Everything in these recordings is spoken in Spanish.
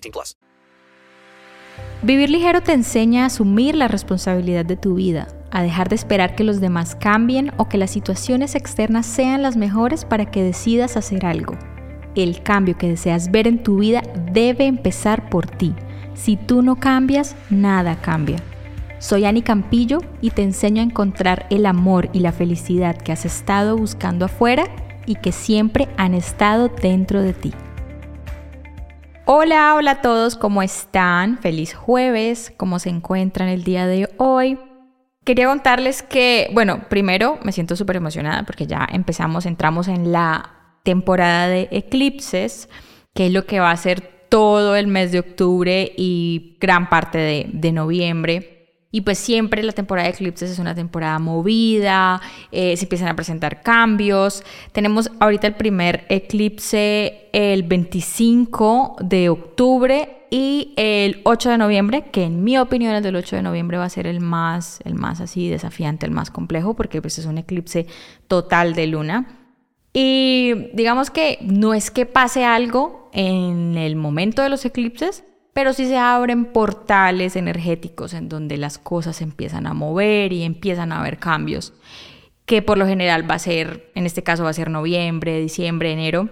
18 plus. Vivir ligero te enseña a asumir la responsabilidad de tu vida, a dejar de esperar que los demás cambien o que las situaciones externas sean las mejores para que decidas hacer algo. El cambio que deseas ver en tu vida debe empezar por ti. Si tú no cambias, nada cambia. Soy Ani Campillo y te enseño a encontrar el amor y la felicidad que has estado buscando afuera y que siempre han estado dentro de ti. Hola, hola a todos, ¿cómo están? Feliz jueves, ¿cómo se encuentran el día de hoy? Quería contarles que, bueno, primero me siento súper emocionada porque ya empezamos, entramos en la temporada de eclipses, que es lo que va a ser todo el mes de octubre y gran parte de, de noviembre. Y pues siempre la temporada de eclipses es una temporada movida, eh, se empiezan a presentar cambios. Tenemos ahorita el primer eclipse el 25 de octubre y el 8 de noviembre, que en mi opinión el del 8 de noviembre va a ser el más, el más así desafiante, el más complejo, porque pues es un eclipse total de luna. Y digamos que no es que pase algo en el momento de los eclipses, pero sí se abren portales energéticos en donde las cosas empiezan a mover y empiezan a haber cambios, que por lo general va a ser, en este caso va a ser noviembre, diciembre, enero,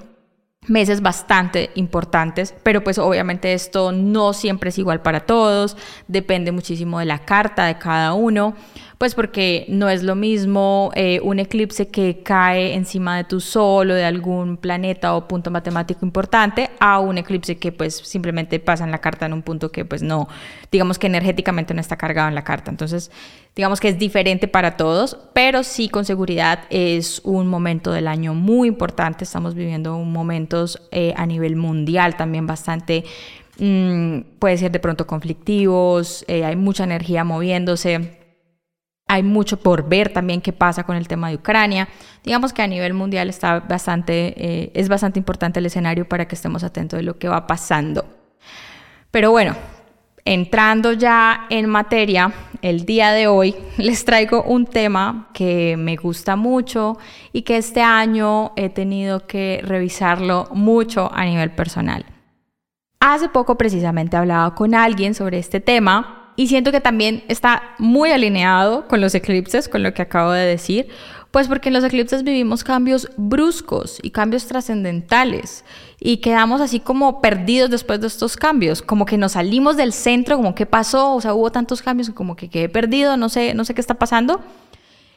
meses bastante importantes, pero pues obviamente esto no siempre es igual para todos, depende muchísimo de la carta de cada uno. Pues porque no es lo mismo eh, un eclipse que cae encima de tu sol o de algún planeta o punto matemático importante a un eclipse que pues simplemente pasa en la carta en un punto que pues no, digamos que energéticamente no está cargado en la carta. Entonces, digamos que es diferente para todos, pero sí con seguridad es un momento del año muy importante. Estamos viviendo momentos eh, a nivel mundial también bastante... Mm, puede ser de pronto conflictivos, eh, hay mucha energía moviéndose, hay mucho por ver también qué pasa con el tema de Ucrania. Digamos que a nivel mundial está bastante, eh, es bastante importante el escenario para que estemos atentos de lo que va pasando. Pero bueno, entrando ya en materia, el día de hoy les traigo un tema que me gusta mucho y que este año he tenido que revisarlo mucho a nivel personal. Hace poco precisamente hablaba con alguien sobre este tema y siento que también está muy alineado con los eclipses, con lo que acabo de decir, pues porque en los eclipses vivimos cambios bruscos y cambios trascendentales y quedamos así como perdidos después de estos cambios, como que nos salimos del centro, como qué pasó, o sea, hubo tantos cambios como que quedé perdido, no sé, no sé qué está pasando.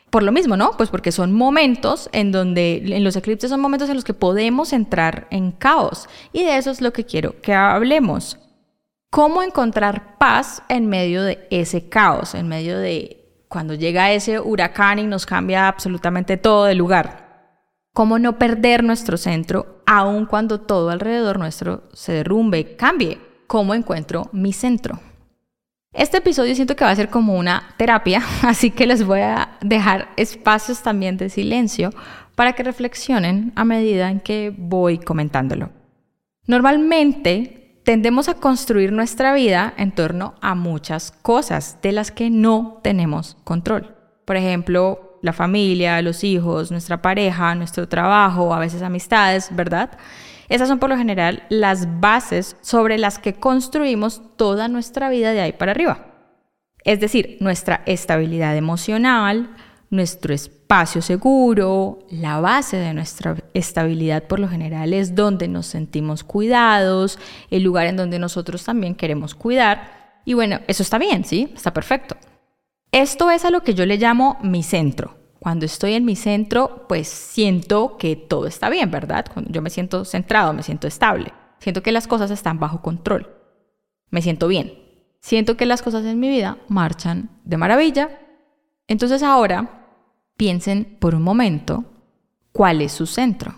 Por lo mismo, ¿no? Pues porque son momentos en donde en los eclipses son momentos en los que podemos entrar en caos y de eso es lo que quiero que hablemos. ¿Cómo encontrar paz en medio de ese caos, en medio de cuando llega ese huracán y nos cambia absolutamente todo de lugar? ¿Cómo no perder nuestro centro aun cuando todo alrededor nuestro se derrumbe, cambie? ¿Cómo encuentro mi centro? Este episodio siento que va a ser como una terapia, así que les voy a dejar espacios también de silencio para que reflexionen a medida en que voy comentándolo. Normalmente tendemos a construir nuestra vida en torno a muchas cosas de las que no tenemos control. Por ejemplo, la familia, los hijos, nuestra pareja, nuestro trabajo, a veces amistades, ¿verdad? Esas son por lo general las bases sobre las que construimos toda nuestra vida de ahí para arriba. Es decir, nuestra estabilidad emocional, nuestro espacio seguro, la base de nuestra estabilidad por lo general es donde nos sentimos cuidados, el lugar en donde nosotros también queremos cuidar. Y bueno, eso está bien, ¿sí? Está perfecto. Esto es a lo que yo le llamo mi centro. Cuando estoy en mi centro, pues siento que todo está bien, ¿verdad? Cuando yo me siento centrado, me siento estable. Siento que las cosas están bajo control. Me siento bien. Siento que las cosas en mi vida marchan de maravilla. Entonces ahora piensen por un momento cuál es su centro.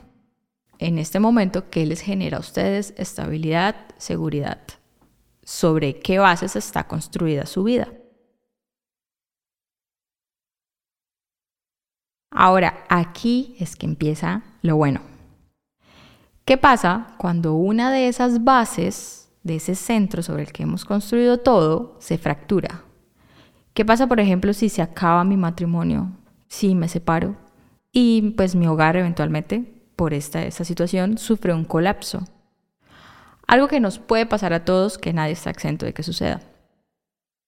En este momento, ¿qué les genera a ustedes estabilidad, seguridad? ¿Sobre qué bases está construida su vida? Ahora, aquí es que empieza lo bueno. ¿Qué pasa cuando una de esas bases, de ese centro sobre el que hemos construido todo, se fractura? ¿Qué pasa, por ejemplo, si se acaba mi matrimonio? Si me separo y pues mi hogar eventualmente, por esta, esta situación, sufre un colapso. Algo que nos puede pasar a todos, que nadie está exento de que suceda.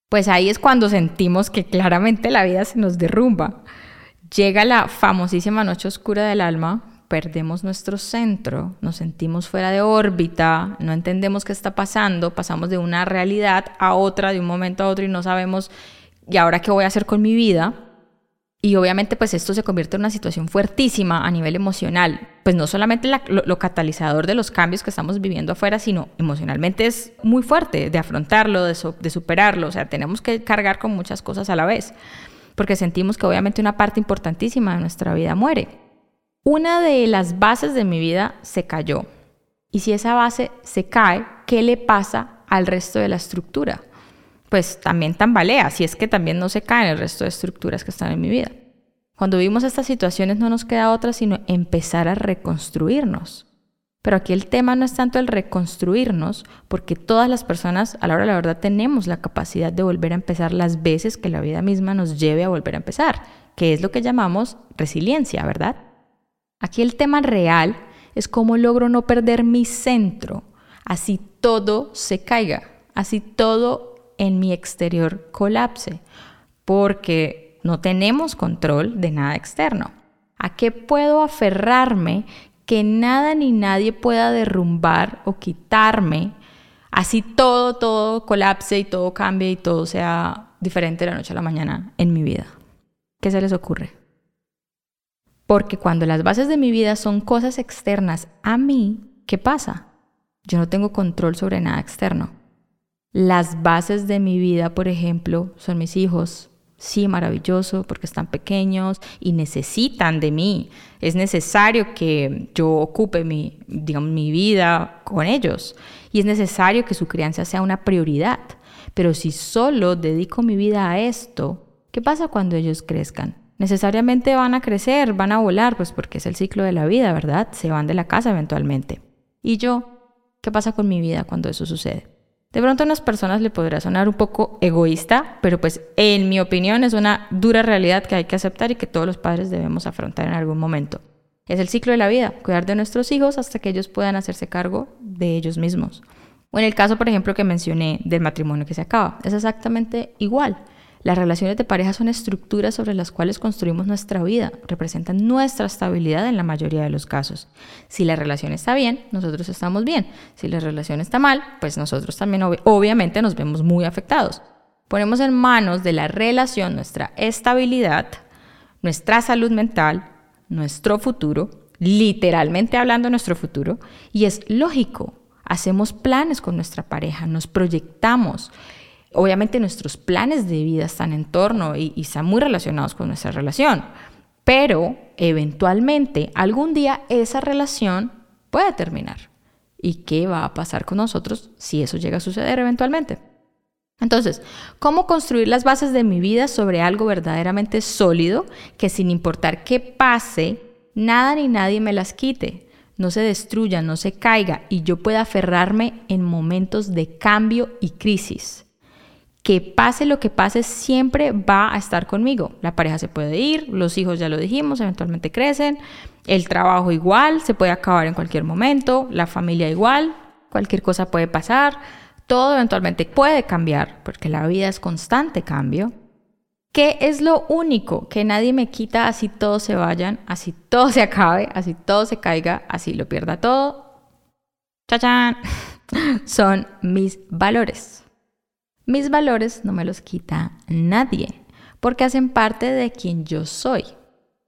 Pues ahí es cuando sentimos que claramente la vida se nos derrumba. Llega la famosísima noche oscura del alma, perdemos nuestro centro, nos sentimos fuera de órbita, no entendemos qué está pasando, pasamos de una realidad a otra, de un momento a otro y no sabemos, ¿y ahora qué voy a hacer con mi vida? Y obviamente pues esto se convierte en una situación fuertísima a nivel emocional, pues no solamente lo, catalizador de los cambios que estamos viviendo afuera, sino emocionalmente es muy fuerte de afrontarlo, de, de superarlo, o sea, tenemos que cargar con muchas cosas a la vez porque sentimos que obviamente una parte importantísima de nuestra vida muere. Una de las bases de mi vida se cayó. Y si esa base se cae, ¿qué le pasa al resto de la estructura? Pues también tambalea, si es que también no se caen el resto de estructuras que están en mi vida. Cuando vivimos estas situaciones no nos queda otra sino empezar a reconstruirnos. Pero aquí el tema no es tanto el reconstruirnos, porque todas las personas a la hora de la verdad tenemos la capacidad de volver a empezar las veces que la vida misma nos lleve a volver a empezar, que es lo que llamamos resiliencia, ¿verdad? Aquí el tema real es cómo logro no perder mi centro, así todo se caiga, así todo en mi exterior colapse, porque no tenemos control de nada externo. ¿A qué puedo aferrarme que nada ni nadie pueda derrumbar o quitarme, así todo, todo colapse y todo cambie y todo sea diferente de la noche a la mañana en mi vida. ¿Qué se les ocurre? Porque cuando las bases de mi vida son cosas externas a mí, ¿qué pasa? Yo no tengo control sobre nada externo. Las bases de mi vida, por ejemplo, son mis hijos, Sí, maravilloso, porque están pequeños y necesitan de mí. Es necesario que yo ocupe mi, mi vida con ellos. Y es necesario que su crianza sea una prioridad. Pero si solo dedico mi vida a esto, ¿qué pasa cuando ellos crezcan? Necesariamente van a crecer, van a volar, pues porque es el ciclo de la vida, ¿verdad? Se van de la casa eventualmente. ¿Y yo? ¿Qué pasa con mi vida cuando eso sucede? De pronto a unas personas le podrá sonar un poco egoísta, pero pues en mi opinión es una dura realidad que hay que aceptar y que todos los padres debemos afrontar en algún momento. Es el ciclo de la vida, cuidar de nuestros hijos hasta que ellos puedan hacerse cargo de ellos mismos. O en el caso, por ejemplo, que mencioné del matrimonio que se acaba, es exactamente igual. Las relaciones de pareja son estructuras sobre las cuales construimos nuestra vida, representan nuestra estabilidad en la mayoría de los casos. Si la relación está bien, nosotros estamos bien. Si la relación está mal, pues nosotros también obviamente nos vemos muy afectados. Ponemos en manos de la relación nuestra estabilidad, nuestra salud mental, nuestro futuro, literalmente hablando nuestro futuro, y es lógico. Hacemos planes con nuestra pareja, nos proyectamos, obviamente nuestros planes de vida están en torno y, están muy relacionados con nuestra relación, pero eventualmente algún día esa relación puede terminar. ¿Y qué va a pasar con nosotros si eso llega a suceder eventualmente? Entonces, ¿cómo construir las bases de mi vida sobre algo verdaderamente sólido que sin importar qué pase, nada ni nadie me las quite, no se destruya, no se caiga y yo pueda aferrarme en momentos de cambio y crisis? Que pase lo que pase, siempre va a estar conmigo. La pareja se puede ir, los hijos ya lo dijimos, eventualmente crecen, el trabajo igual, se puede acabar en cualquier momento, la familia igual, cualquier cosa puede pasar, todo eventualmente puede cambiar, porque la vida es constante cambio. ¿Qué es lo único que nadie me quita así todos se vayan, así todo se acabe, así todo se caiga, así lo pierda todo? ¡Chachán! Son mis valores. Mis valores no me los quita nadie, porque hacen parte de quien yo soy,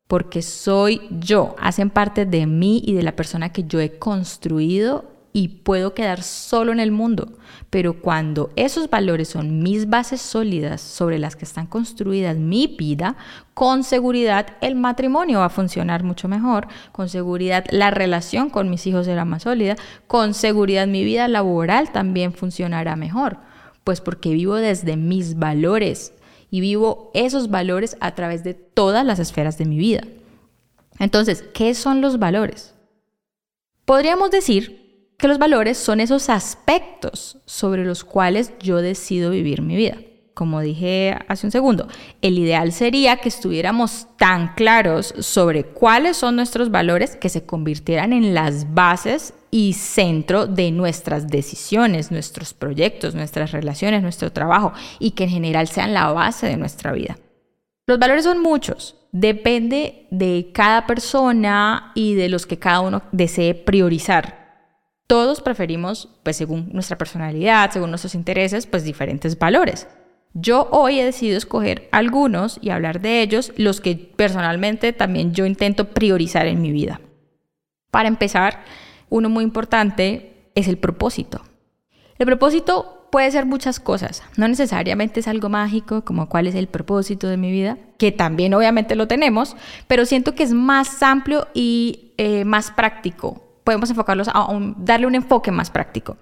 porque soy yo, hacen parte de mí y de la persona que yo he construido y puedo quedar solo en el mundo. Pero cuando esos valores son mis bases sólidas sobre las que están construidas mi vida, con seguridad el matrimonio va a funcionar mucho mejor, con seguridad la relación con mis hijos será más sólida, con seguridad mi vida laboral también funcionará mejor. Pues porque vivo desde mis valores y vivo esos valores a través de todas las esferas de mi vida. Entonces, ¿qué son los valores? Podríamos decir que los valores son esos aspectos sobre los cuales yo decido vivir mi vida. Como dije hace un segundo, el ideal sería que estuviéramos tan claros sobre cuáles son nuestros valores que se convirtieran en las bases y centro de nuestras decisiones, nuestros proyectos, nuestras relaciones, nuestro trabajo y que en general sean la base de nuestra vida. Los valores son muchos, depende de cada persona y de los que cada uno desee priorizar todos preferimos, pues según nuestra personalidad, según nuestros intereses, pues diferentes valores. Yo hoy he decidido escoger algunos y hablar de ellos, los que personalmente también yo intento priorizar en mi vida. Para empezar, uno muy importante es el propósito. El propósito puede ser muchas cosas, no necesariamente es algo mágico como cuál es el propósito de mi vida, que también obviamente lo tenemos, pero siento que es más amplio y eh, más práctico podemos enfocarlos a darle un enfoque más práctico.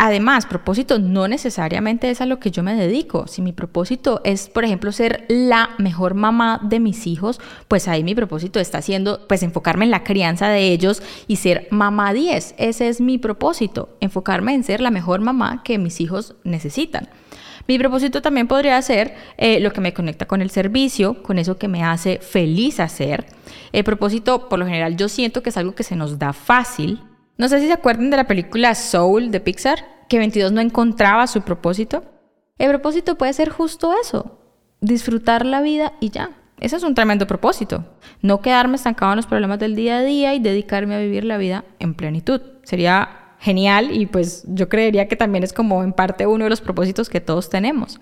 Además, propósito no necesariamente es a lo que yo me dedico. Si mi propósito es, por ejemplo, ser la mejor mamá de mis hijos, pues ahí mi propósito está siendo, pues enfocarme en la crianza de ellos y ser mamá 10. Ese es mi propósito, enfocarme en ser la mejor mamá que mis hijos necesitan. Mi propósito también podría ser eh, lo que me conecta con el servicio, con eso que me hace feliz hacer. El propósito, por lo general, yo siento que es algo que se nos da fácil. No sé si se acuerdan de la película Soul de Pixar, que 22 no encontraba su propósito. El propósito puede ser justo eso, disfrutar la vida y ya. Ese es un tremendo propósito. No quedarme estancado en los problemas del día a día y dedicarme a vivir la vida en plenitud. Sería genial y pues yo creería que también es como en parte uno de los propósitos que todos tenemos.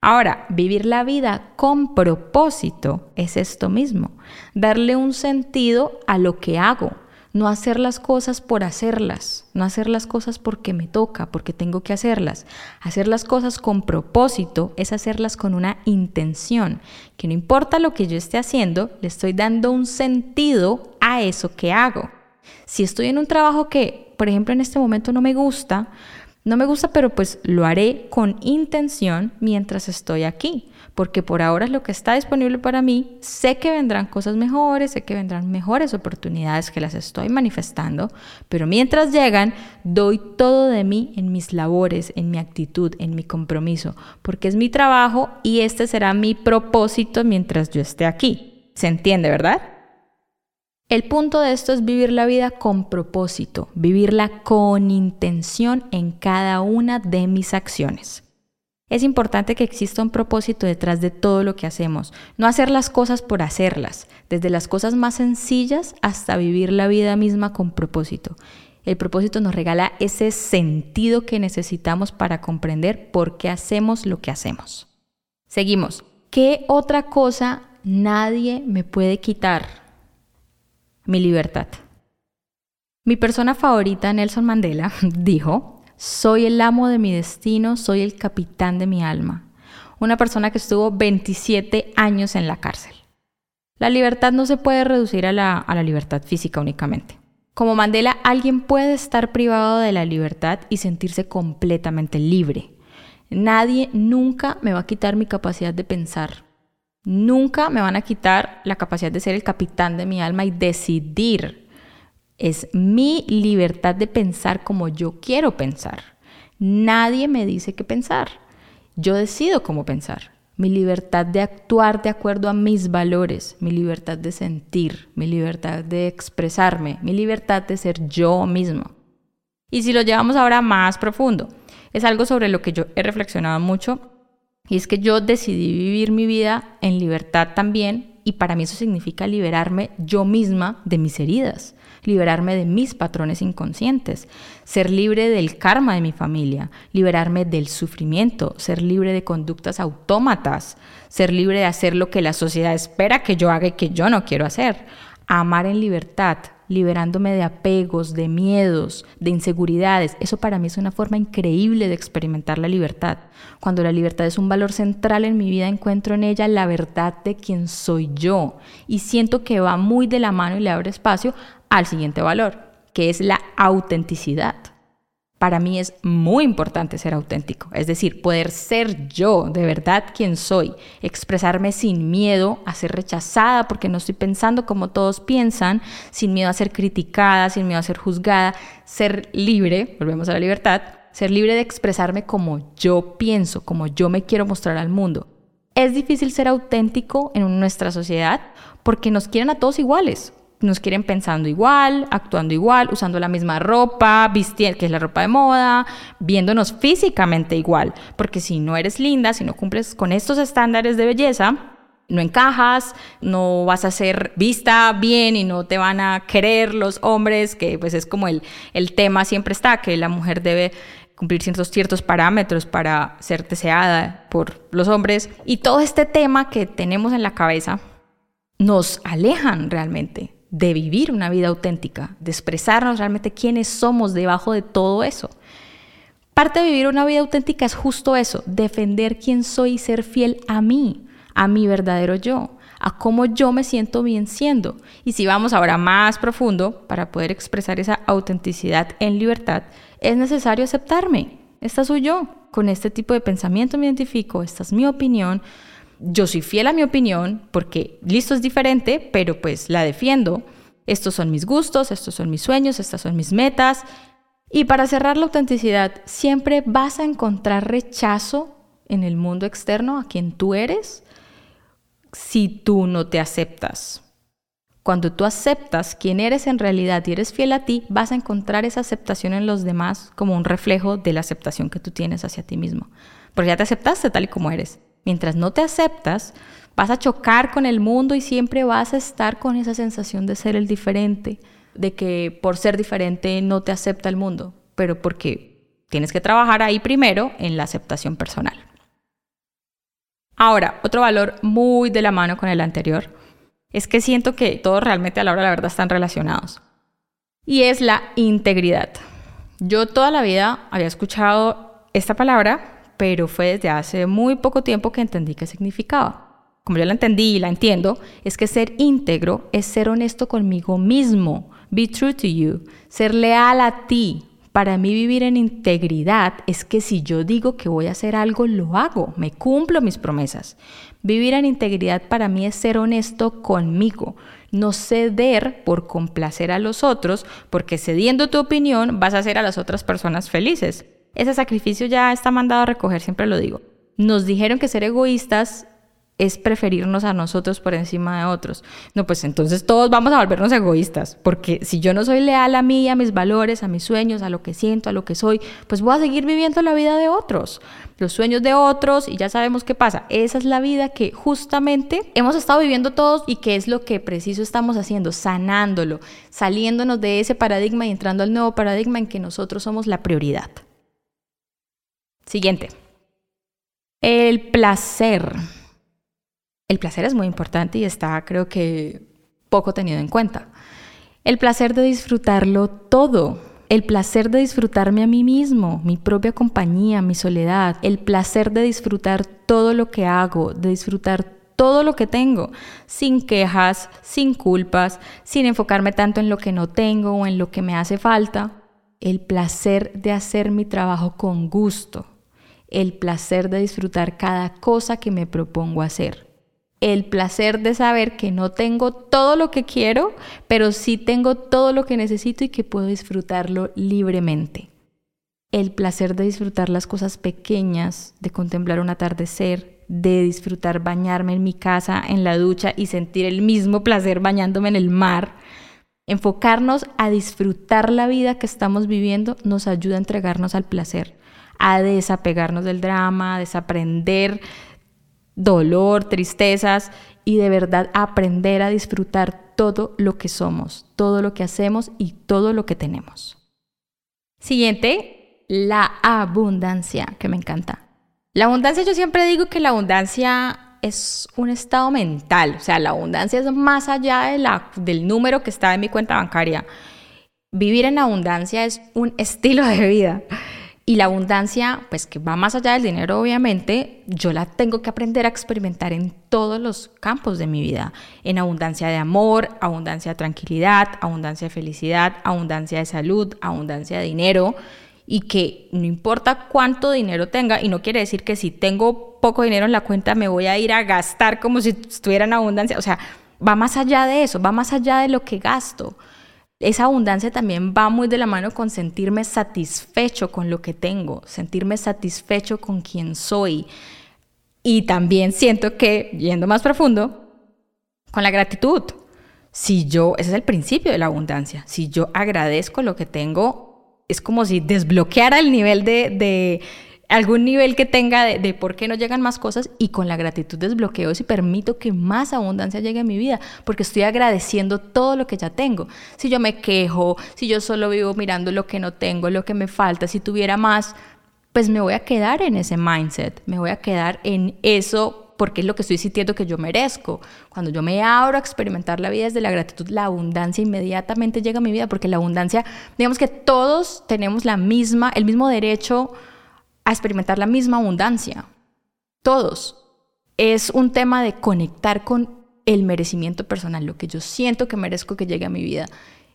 Ahora, vivir la vida con propósito es esto mismo, darle un sentido a lo que hago, no hacer las cosas por hacerlas, no hacer las cosas porque me toca, porque tengo que hacerlas. Hacer las cosas con propósito es hacerlas con una intención, que no importa lo que yo esté haciendo, le estoy dando un sentido a eso que hago. Si estoy en un trabajo que, por ejemplo, en este momento no me gusta, no me gusta, pero pues lo haré con intención mientras estoy aquí, porque por ahora es lo que está disponible para mí. Sé que vendrán cosas mejores, sé que vendrán mejores oportunidades que las estoy manifestando, pero mientras llegan, doy todo de mí en mis labores, en mi actitud, en mi compromiso, porque es mi trabajo y este será mi propósito mientras yo esté aquí. ¿Se entiende, verdad? El punto de esto es vivir la vida con propósito, vivirla con intención en cada una de mis acciones. Es importante que exista un propósito detrás de todo lo que hacemos, no hacer las cosas por hacerlas, desde las cosas más sencillas hasta vivir la vida misma con propósito. El propósito nos regala ese sentido que necesitamos para comprender por qué hacemos lo que hacemos. Seguimos. ¿Qué otra cosa nadie me puede quitar? Mi libertad. Mi persona favorita, Nelson Mandela, dijo, soy el amo de mi destino, soy el capitán de mi alma. Una persona que estuvo 27 años en la cárcel. La libertad no se puede reducir a la, a la libertad física únicamente. Como Mandela, alguien puede estar privado de la libertad y sentirse completamente libre. Nadie nunca me va a quitar mi capacidad de pensar, Nunca me van a quitar la capacidad de ser el capitán de mi alma y decidir. Es mi libertad de pensar como yo quiero pensar. Nadie me dice qué pensar. Yo decido cómo pensar. Mi libertad de actuar de acuerdo a mis valores, mi libertad de sentir, mi libertad de expresarme, mi libertad de ser yo mismo. Y si lo llevamos ahora más profundo, es algo sobre lo que yo he reflexionado mucho Y es que yo decidí vivir mi vida en libertad también y para mí eso significa liberarme yo misma de mis heridas, liberarme de mis patrones inconscientes, ser libre del karma de mi familia, liberarme del sufrimiento, ser libre de conductas autómatas, ser libre de hacer lo que la sociedad espera que yo haga y que yo no quiero hacer, amar en libertad, liberándome de apegos, de miedos, de inseguridades. Eso para mí es una forma increíble de experimentar la libertad. Cuando la libertad es un valor central en mi vida, encuentro en ella la verdad de quién soy yo y siento que va muy de la mano y le abre espacio al siguiente valor, que es la autenticidad para mí es muy importante ser auténtico, es decir, poder ser yo, de verdad quien soy, expresarme sin miedo a ser rechazada porque no estoy pensando como todos piensan, sin miedo a ser criticada, sin miedo a ser juzgada, ser libre, volvemos a la libertad, ser libre de expresarme como yo pienso, como yo me quiero mostrar al mundo. Es difícil ser auténtico en nuestra sociedad porque nos quieren a todos iguales nos quieren pensando igual, actuando igual, usando la misma ropa, vistiendo, que es la ropa de moda, viéndonos físicamente igual. Porque si no eres linda, si no cumples con estos estándares de belleza, no encajas, no vas a ser vista bien y no te van a querer los hombres, que pues es como el, el tema siempre está, que la mujer debe cumplir ciertos, ciertos parámetros para ser deseada por los hombres. Y todo este tema que tenemos en la cabeza nos alejan realmente de vivir una vida auténtica, de expresarnos realmente quiénes somos debajo de todo eso. Parte de vivir una vida auténtica es justo eso, defender quién soy y ser fiel a mí, a mi verdadero yo, a cómo yo me siento bien siendo. Y si vamos ahora más profundo, para poder expresar esa autenticidad en libertad, es necesario aceptarme. Esta soy yo, con este tipo de pensamiento me identifico, esta es mi opinión, yo soy fiel a mi opinión porque listo es diferente, pero pues la defiendo. Estos son mis gustos, estos son mis sueños, estas son mis metas. Y para cerrar la autenticidad, siempre vas a encontrar rechazo en el mundo externo a quien tú eres si tú no te aceptas. Cuando tú aceptas quién eres en realidad y eres fiel a ti, vas a encontrar esa aceptación en los demás como un reflejo de la aceptación que tú tienes hacia ti mismo. Porque ya te aceptaste tal y como eres. Mientras no te aceptas, vas a chocar con el mundo y siempre vas a estar con esa sensación de ser el diferente, de que por ser diferente no te acepta el mundo, pero porque tienes que trabajar ahí primero en la aceptación personal. Ahora, otro valor muy de la mano con el anterior es que siento que todos realmente a la hora de la verdad están relacionados. Y es la integridad. Yo toda la vida había escuchado esta palabra pero fue desde hace muy poco tiempo que entendí qué significaba. Como yo la entendí y la entiendo, es que ser íntegro es ser honesto conmigo mismo, be true to you, ser leal a ti. Para mí vivir en integridad es que si yo digo que voy a hacer algo, lo hago, me cumplo mis promesas. Vivir en integridad para mí es ser honesto conmigo, no ceder por complacer a los otros, porque cediendo tu opinión vas a hacer a las otras personas felices. Ese sacrificio ya está mandado a recoger, siempre lo digo. Nos dijeron que ser egoístas es preferirnos a nosotros por encima de otros. No, pues entonces todos vamos a volvernos egoístas, porque si yo no soy leal a mí, a mis valores, a mis sueños, a lo que siento, a lo que soy, pues voy a seguir viviendo la vida de otros, los sueños de otros, y ya sabemos qué pasa. Esa es la vida que justamente hemos estado viviendo todos y que es lo que preciso estamos haciendo, sanándolo, saliéndonos de ese paradigma y entrando al nuevo paradigma en que nosotros somos la prioridad. Siguiente. El placer. El placer es muy importante y está creo que poco tenido en cuenta. El placer de disfrutarlo todo. El placer de disfrutarme a mí mismo, mi propia compañía, mi soledad. El placer de disfrutar todo lo que hago, de disfrutar todo lo que tengo, sin quejas, sin culpas, sin enfocarme tanto en lo que no tengo o en lo que me hace falta. El placer de hacer mi trabajo con gusto el placer de disfrutar cada cosa que me propongo hacer. El placer de saber que no tengo todo lo que quiero, pero sí tengo todo lo que necesito y que puedo disfrutarlo libremente. El placer de disfrutar las cosas pequeñas, de contemplar un atardecer, de disfrutar bañarme en mi casa, en la ducha y sentir el mismo placer bañándome en el mar. Enfocarnos a disfrutar la vida que estamos viviendo nos ayuda a entregarnos al placer a desapegarnos del drama, a desaprender dolor, tristezas y de verdad aprender a disfrutar todo lo que somos, todo lo que hacemos y todo lo que tenemos. Siguiente, la abundancia, que me encanta. La abundancia, yo siempre digo que la abundancia es un estado mental, o sea, la abundancia es más allá de la, del número que está en mi cuenta bancaria. Vivir en abundancia es un estilo de vida. Y la abundancia, pues que va más allá del dinero, obviamente, yo la tengo que aprender a experimentar en todos los campos de mi vida. En abundancia de amor, abundancia de tranquilidad, abundancia de felicidad, abundancia de salud, abundancia de dinero. Y que no importa cuánto dinero tenga, y no quiere decir que si tengo poco dinero en la cuenta me voy a ir a gastar como si estuviera en abundancia. O sea, va más allá de eso, va más allá de lo que gasto esa abundancia también va muy de la mano con sentirme satisfecho con lo que tengo, sentirme satisfecho con quien soy. Y también siento que, yendo más profundo, con la gratitud. Si yo, ese es el principio de la abundancia, si yo agradezco lo que tengo, es como si desbloqueara el nivel de, de algún nivel que tenga de, por qué no llegan más cosas y con la gratitud desbloqueo y permito que más abundancia llegue a mi vida, porque estoy agradeciendo todo lo que ya tengo. Si yo me quejo, si yo solo vivo mirando lo que no tengo, lo que me falta, si tuviera más, pues me voy a quedar en ese mindset, me voy a quedar en eso porque es lo que estoy sintiendo que yo merezco. Cuando yo me abro a experimentar la vida desde la gratitud, la abundancia inmediatamente llega a mi vida, porque la abundancia, digamos que todos tenemos la misma, el mismo derecho a experimentar la misma abundancia. Todos. Es un tema de conectar con el merecimiento personal, lo que yo siento que merezco que llegue a mi vida.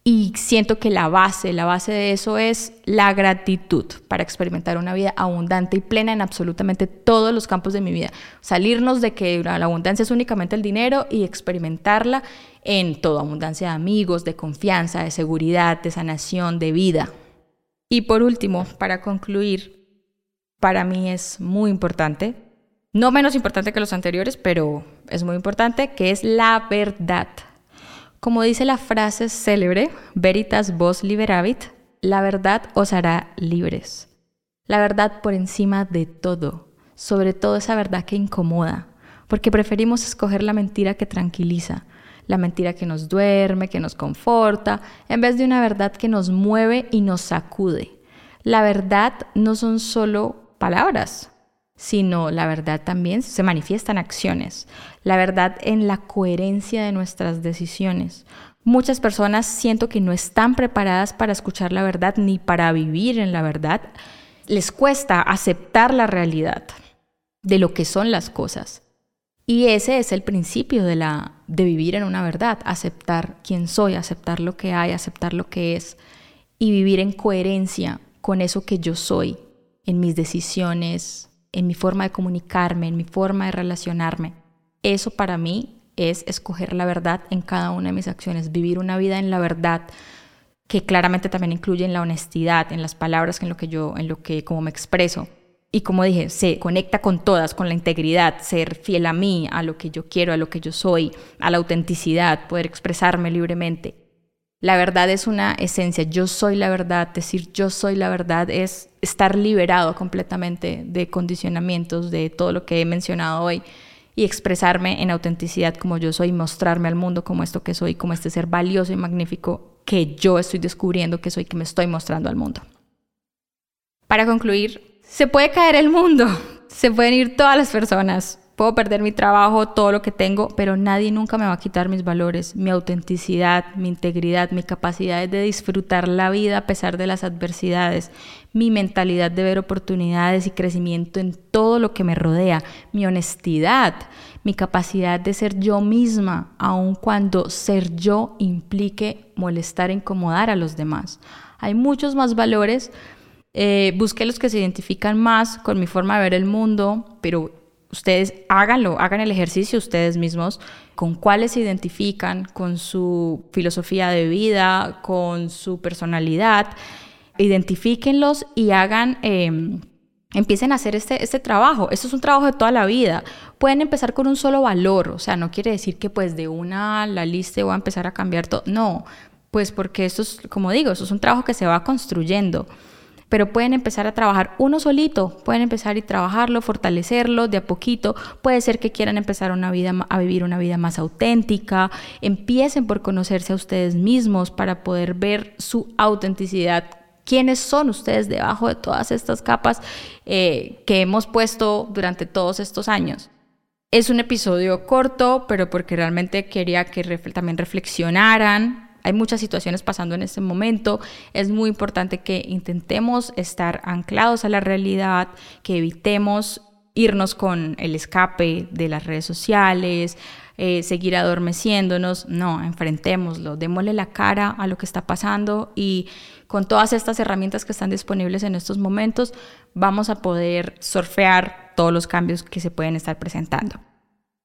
Y siento que la base, la base de eso es la gratitud para experimentar una vida abundante y plena en absolutamente todos los campos de mi vida. Salirnos de que la abundancia es únicamente el dinero y experimentarla en toda abundancia de amigos, de confianza, de seguridad, de sanación, de vida. Y por último, para concluir, para mí es muy importante, no menos importante que los anteriores, pero es muy importante, que es la verdad. Como dice la frase célebre, Veritas vos liberavit, la verdad os hará libres. La verdad por encima de todo, sobre todo esa verdad que incomoda, porque preferimos escoger la mentira que tranquiliza, la mentira que nos duerme, que nos conforta, en vez de una verdad que nos mueve y nos sacude. La verdad no son solo palabras, sino la verdad también se manifiesta en acciones, la verdad en la coherencia de nuestras decisiones. Muchas personas siento que no están preparadas para escuchar la verdad ni para vivir en la verdad. Les cuesta aceptar la realidad de lo que son las cosas. Y ese es el principio de, la, de vivir en una verdad, aceptar quién soy, aceptar lo que hay, aceptar lo que es y vivir en coherencia con eso que yo soy, en mis decisiones, en mi forma de comunicarme, en mi forma de relacionarme. Eso para mí es escoger la verdad en cada una de mis acciones, vivir una vida en la verdad que claramente también incluye en la honestidad, en las palabras, en lo que yo, en lo que como me expreso. Y como dije, se conecta con todas, con la integridad, ser fiel a mí, a lo que yo quiero, a lo que yo soy, a la autenticidad, poder expresarme libremente. La verdad es una esencia, yo soy la verdad, decir yo soy la verdad es estar liberado completamente de condicionamientos, de todo lo que he mencionado hoy y expresarme en autenticidad como yo soy, mostrarme al mundo como esto que soy, como este ser valioso y magnífico que yo estoy descubriendo que soy, que me estoy mostrando al mundo. Para concluir, se puede caer el mundo, se pueden ir todas las personas, Puedo perder mi trabajo, todo lo que tengo, pero nadie nunca me va a quitar mis valores, mi autenticidad, mi integridad, mi capacidad de disfrutar la vida a pesar de las adversidades, mi mentalidad de ver oportunidades y crecimiento en todo lo que me rodea, mi honestidad, mi capacidad de ser yo misma, aun cuando ser yo implique molestar e incomodar a los demás. Hay muchos más valores. Eh, busqué los que se identifican más con mi forma de ver el mundo, pero ustedes háganlo, hagan el ejercicio ustedes mismos, con cuáles se identifican, con su filosofía de vida, con su personalidad, identifíquenlos y hagan... Em, empiecen a hacer este, este trabajo. Esto es un trabajo de toda la vida. Pueden empezar con un solo valor, o sea, no quiere decir que pues de una la lista voy a empezar a cambiar todo. No, pues porque esto es, como digo, esto es un trabajo que se va construyendo. Pero pueden empezar a trabajar uno solito, pueden empezar y trabajarlo, fortalecerlo de a poquito. Puede ser que quieran empezar a vivir una vida más auténtica. Empiecen por conocerse a ustedes mismos para poder ver su autenticidad. ¿Quiénes son ustedes debajo de todas estas capas eh, que hemos puesto durante todos estos años? Es un episodio corto, pero porque realmente quería que también reflexionaran hay muchas situaciones pasando en este momento. Es muy importante que intentemos estar anclados a la realidad, que evitemos irnos con el escape de las redes sociales, eh, seguir adormeciéndonos. No, enfrentémoslo, démosle la cara a lo que está pasando y con todas estas herramientas que están disponibles en estos momentos vamos a poder surfear todos los cambios que se pueden estar presentando.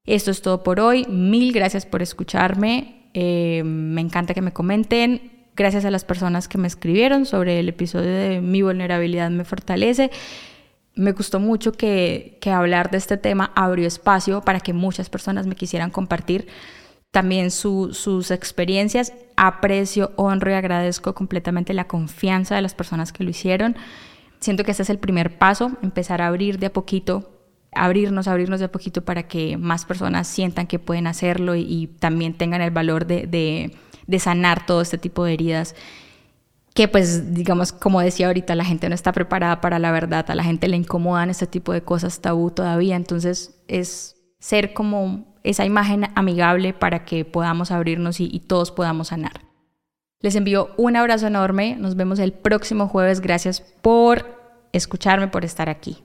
Esto es todo por hoy. Mil gracias por escucharme. Eh, me encanta que me comenten. Gracias a las personas que me escribieron sobre el episodio de Mi vulnerabilidad me fortalece. Me gustó mucho que, que hablar de este tema abrió espacio para que muchas personas me quisieran compartir también sus experiencias. Aprecio, honro y agradezco completamente la confianza de las personas que lo hicieron. Siento que este es el primer paso, empezar a abrir de a poquito abrirnos, abrirnos de poquito para que más personas sientan que pueden hacerlo y, también tengan el valor de, sanar todo este tipo de heridas que pues digamos como decía ahorita la gente no está preparada para la verdad, a la gente le incomodan este tipo de cosas tabú todavía, entonces es ser como esa imagen amigable para que podamos abrirnos y todos podamos sanar. Les envío un abrazo enorme, nos vemos el próximo jueves, gracias por escucharme, por estar aquí.